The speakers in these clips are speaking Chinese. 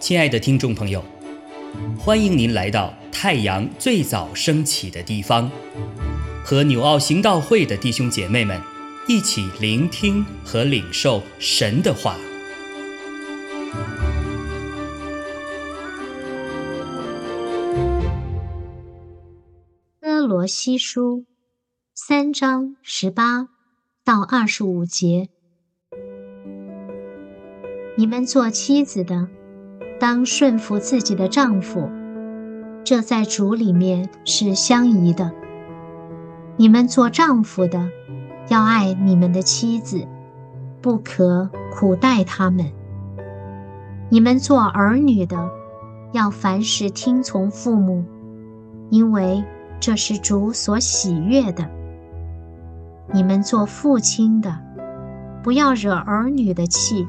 亲爱的听众朋友，欢迎您来到太阳最早升起的地方，和纽奥行道会的弟兄姐妹们一起聆听和领受神的话。哥罗西书三章十八到二十五节，你们做妻子的。当顺服自己的丈夫，这在主里面是相宜的。你们做丈夫的，要爱你们的妻子，不可苦待他们。你们做儿女的，要凡事听从父母，因为这是主所喜悦的。你们做父亲的，不要惹儿女的气。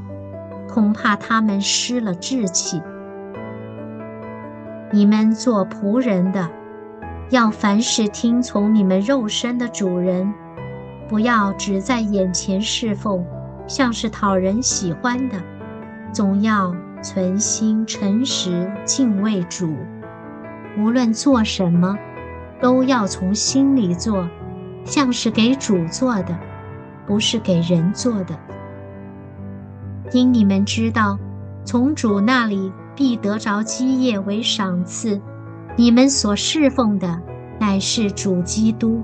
恐怕他们失了志气。你们做仆人的，要凡事听从你们肉身的主人，不要只在眼前侍奉，像是讨人喜欢的，总要存心诚实敬畏主。无论做什么，都要从心里做，像是给主做的，不是给人做的。因你们知道，从主那里必得着基业为赏赐，你们所侍奉的乃是主基督。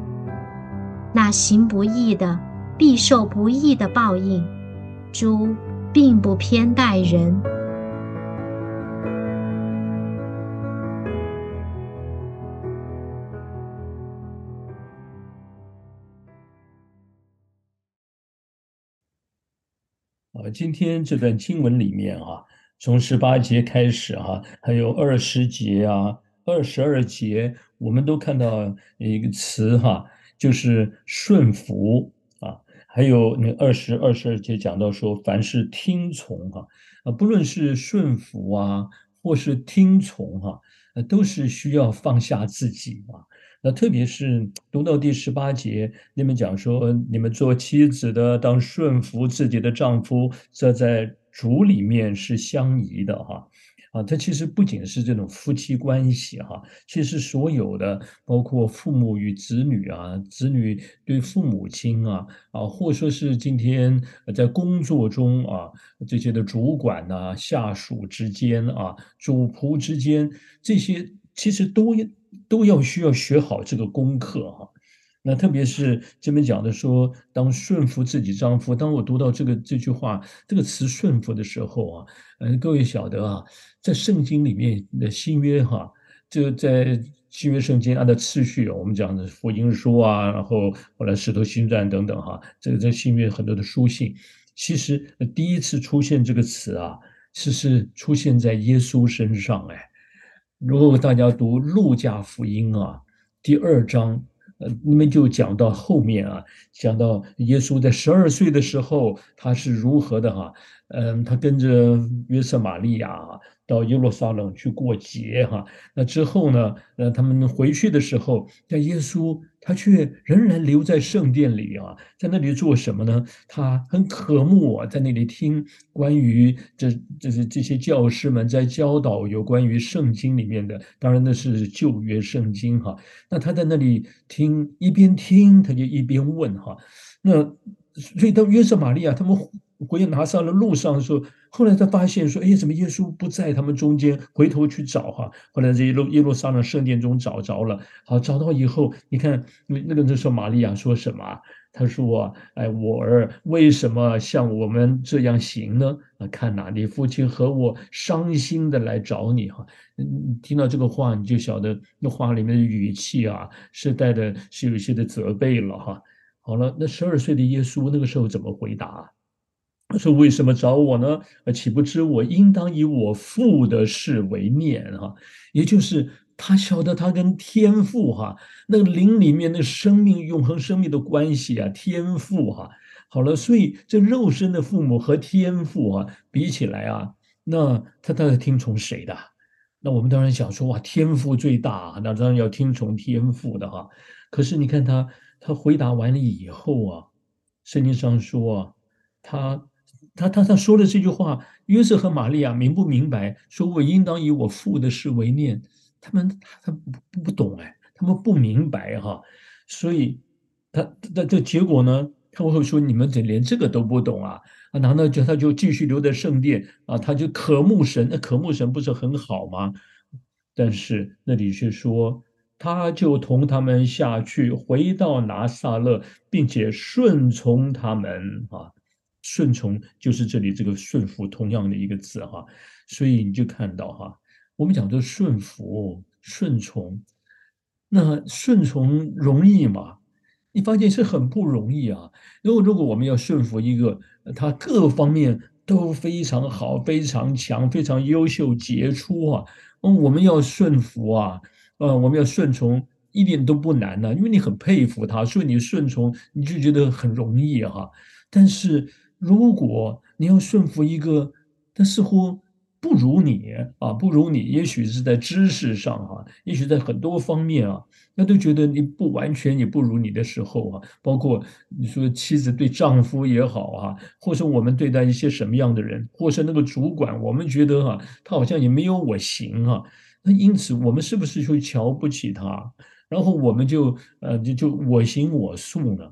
那行不义的必受不义的报应。主并不偏待人。啊今天这段经文里面啊，从十八节开始哈，还有二十节啊，二十二节，我们都看到一个词哈，就是顺服啊，还有那二十二十二节讲到说，凡是听从哈，啊，不论是顺服啊，或是听从哈，都是需要放下自己啊。那特别是读到第十八节，你们讲说，你们做妻子的当顺服自己的丈夫，这在主里面是相宜的哈。啊，它其实不仅是这种夫妻关系哈，其实所有的包括父母与子女啊，子女对父母亲啊，啊，或说是今天在工作中啊，这些的主管呐、下属之间啊、主仆之间，这些其实都。都要需要学好这个功课哈，那特别是这边讲的说，当顺服自己丈夫，当我读到这个这句话这个词顺服的时候啊，嗯，各位晓得啊，在圣经里面的新约哈，就在新约圣经按照次序，我们讲的福音书啊，然后后来使徒行传等等哈，这个在新约很多的书信，其实第一次出现这个词啊，是是出现在耶稣身上哎。如果大家读路加福音啊，第二章，呃，你们就讲到后面啊，讲到耶稣在十二岁的时候，他是如何的哈，嗯，他跟着约瑟玛利亚啊。到耶路撒冷去过节哈，那之后呢？呃，他们回去的时候，但耶稣他却仍然留在圣殿里啊，在那里做什么呢？他很渴慕啊，在那里听关于这这些这些教师们在教导有关于圣经里面的，当然那是旧约圣经哈。那他在那里听，一边听他就一边问哈。那所以当约瑟玛利亚他们。回拿上了路上的时候，后来他发现说：“哎，怎么耶稣不在他们中间？”回头去找哈，后来在一路耶路撒冷圣殿中找着了。好，找到以后，你看那那个那时候玛利亚说什么？他说：“哎，我儿为什么像我们这样行呢？啊，看呐，你父亲和我伤心的来找你哈。听到这个话，你就晓得那话里面的语气啊，是带的是有一些的责备了哈。好了，那十二岁的耶稣那个时候怎么回答？”他说：“为什么找我呢？岂不知我应当以我父的事为念哈？也就是他晓得他跟天父哈，那个灵里面的生命、永恒生命的关系啊，天父哈。好了，所以这肉身的父母和天父啊比起来啊，那他他是听从谁的？那我们当然想说哇，天父最大，那当然要听从天父的哈。可是你看他，他回答完了以后啊，圣经上说啊。”他他他他说的这句话，约瑟和玛利亚明不明白？说我应当以我父的事为念，他们他不不懂哎，他们不明白哈，所以他那这结果呢？他会说你们怎连这个都不懂啊？啊，难道就他就继续留在圣殿啊？他就渴慕神，那渴慕神不是很好吗？但是那里却说。他就同他们下去，回到拿撒勒，并且顺从他们啊。顺从就是这里这个顺服同样的一个字哈。所以你就看到哈，我们讲的顺服、顺从，那顺从容易吗？你发现是很不容易啊。如果如果我们要顺服一个他各方面都非常好、非常强、非常优秀杰出啊，嗯，我们要顺服啊。呃，我们要顺从一点都不难呢，因为你很佩服他，所以你顺从你就觉得很容易哈。但是如果你要顺服一个，他似乎不如你啊，不如你，也许是在知识上哈，也许在很多方面啊，那都觉得你不完全也不如你的时候啊，包括你说妻子对丈夫也好啊，或是我们对待一些什么样的人，或是那个主管，我们觉得哈，他好像也没有我行啊。那因此，我们是不是就瞧不起他？然后我们就呃，就就我行我素呢？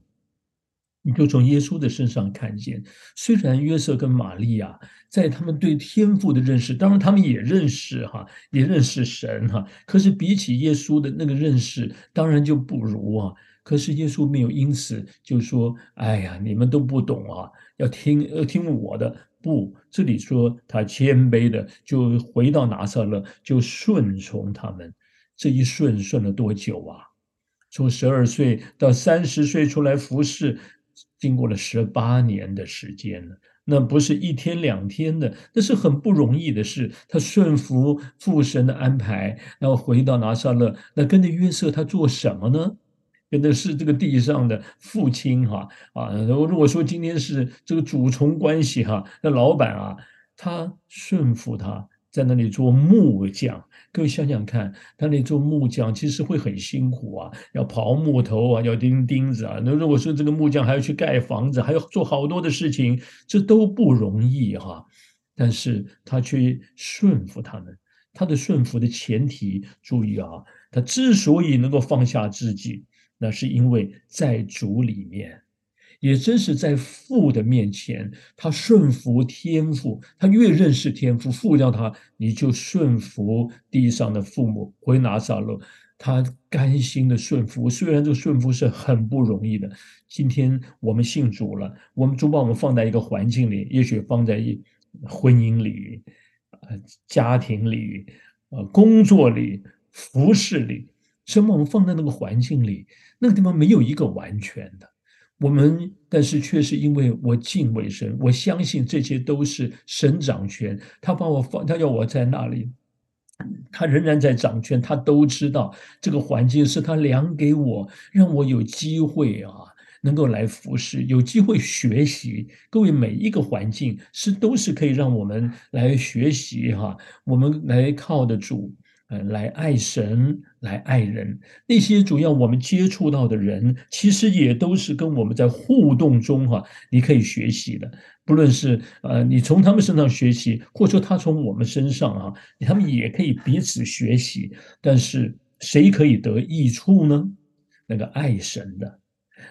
你就从耶稣的身上看见，虽然约瑟跟玛利亚在他们对天赋的认识，当然他们也认识哈，也认识神哈。可是比起耶稣的那个认识，当然就不如啊。可是耶稣没有因此就说：“哎呀，你们都不懂啊，要听要听我的。”不，这里说他谦卑的就回到拿撒勒，就顺从他们。这一顺顺了多久啊？从十二岁到三十岁出来服侍，经过了十八年的时间了。那不是一天两天的，那是很不容易的事。他顺服父神的安排，然后回到拿撒勒，那跟着约瑟他做什么呢？跟的是这个地上的父亲哈啊，如果说今天是这个主从关系哈，那老板啊，他顺服他在那里做木匠，各位想想看，他那做木匠其实会很辛苦啊，要刨木头啊，要钉钉子啊。那如果说这个木匠还要去盖房子，还要做好多的事情，这都不容易哈。但是他却顺服他们，他的顺服的前提，注意啊，他之所以能够放下自己。那是因为在主里面，也真是在父的面前，他顺服天父，他越认识天父，父叫他，你就顺服地上的父母。回拿撒勒，他甘心的顺服，虽然这个顺服是很不容易的。今天我们信主了，我们主把我们放在一个环境里，也许放在一婚姻里、呃家庭里、呃工作里、服饰里，什么我们放在那个环境里。那个地方没有一个完全的，我们但是却是因为我敬畏神，我相信这些都是神掌权，他把我放，他要我在那里，他仍然在掌权，他都知道这个环境是他量给我，让我有机会啊，能够来服侍，有机会学习。各位每一个环境是都是可以让我们来学习哈，我们来靠得住。来爱神，来爱人，那些主要我们接触到的人，其实也都是跟我们在互动中哈，你可以学习的。不论是呃，你从他们身上学习，或者说他从我们身上啊，他们也可以彼此学习。但是谁可以得益处呢？那个爱神的，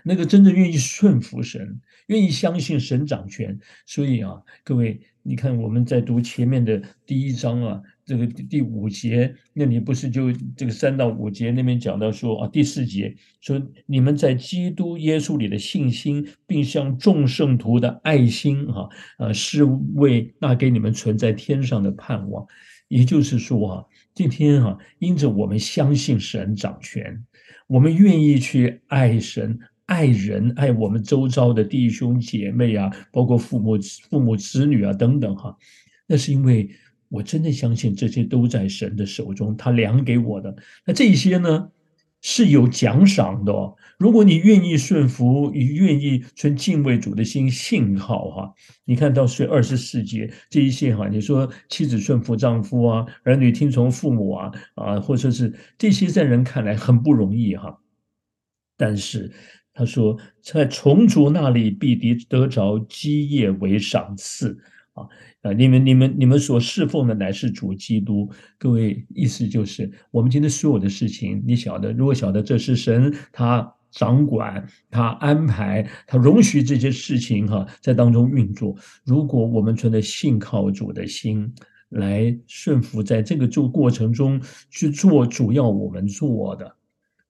那个真正愿意顺服神，愿意相信神掌权。所以啊，各位，你看我们在读前面的第一章啊。这个第五节，那你不是就这个三到五节那边讲到说啊，第四节说你们在基督耶稣里的信心，并向众圣徒的爱心啊，呃，是为那给你们存在天上的盼望。也就是说啊，今天啊，因着我们相信神掌权，我们愿意去爱神、爱人、爱我们周遭的弟兄姐妹啊，包括父母、父母子女啊等等哈，那是因为。我真的相信这些都在神的手中，他量给我的。那这些呢是有奖赏的。如果你愿意顺服，你愿意存敬畏主的心，信号哈。你看到是二十四节这一些哈，你说妻子顺服丈夫啊，儿女听从父母啊啊，或者是这些在人看来很不容易哈。但是他说，在虫族那里必得得着基业为赏赐啊啊！你们你们你们所侍奉的乃是主基督。各位，意思就是我们今天所有的事情，你晓得，如果晓得这是神他掌管、他安排、他容许这些事情哈在当中运作。如果我们存着信靠主的心。来顺服，在这个做过程中去做主要我们做的，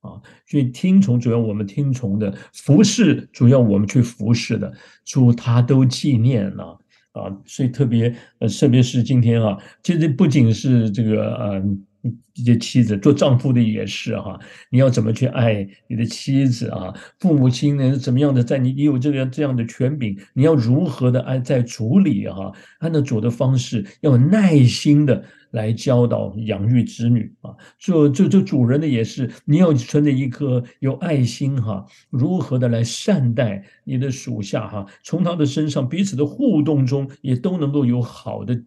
啊，去听从主要我们听从的，服侍主要我们去服侍的，主他都纪念了啊，所以特别呃，特别是今天啊，其实不仅是这个呃。这些妻子做丈夫的也是哈，你要怎么去爱你的妻子啊？父母亲呢怎么样的在你你有这个这样的权柄，你要如何的按在主里哈，按照主的方式，要耐心的来教导养育子女啊。做做做主人的也是，你要存着一颗有爱心哈，如何的来善待你的属下哈，从他的身上彼此的互动中也都能够有好的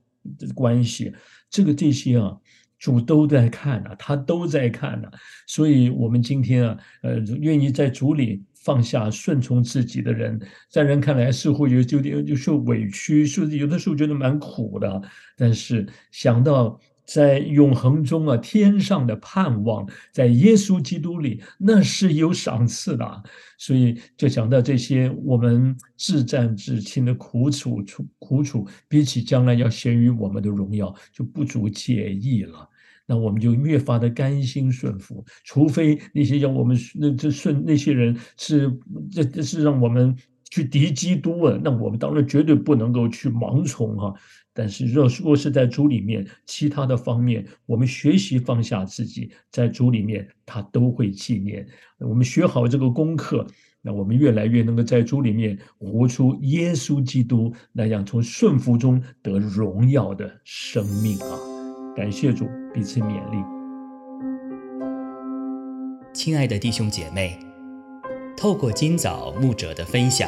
关系。这个这些啊。主都在看呢，他都在看呢，所以，我们今天啊，呃，愿意在主里放下顺从自己的人，在人看来似乎有有点就受委屈，甚至有的时候觉得蛮苦的，但是想到在永恒中啊，天上的盼望，在耶稣基督里，那是有赏赐的，所以就想到这些我们自战自亲的苦楚楚苦楚，比起将来要显于我们的荣耀，就不足介意了。那我们就越发的甘心顺服，除非那些让我们那这顺那些人是这这是让我们去敌基督啊，那我们当然绝对不能够去盲从哈。但是若若是在主里面，其他的方面，我们学习放下自己，在主里面他都会纪念。我们学好这个功课，那我们越来越能够在主里面活出耶稣基督那样从顺服中得荣耀的生命啊。感谢主，彼此勉励。亲爱的弟兄姐妹，透过今早牧者的分享，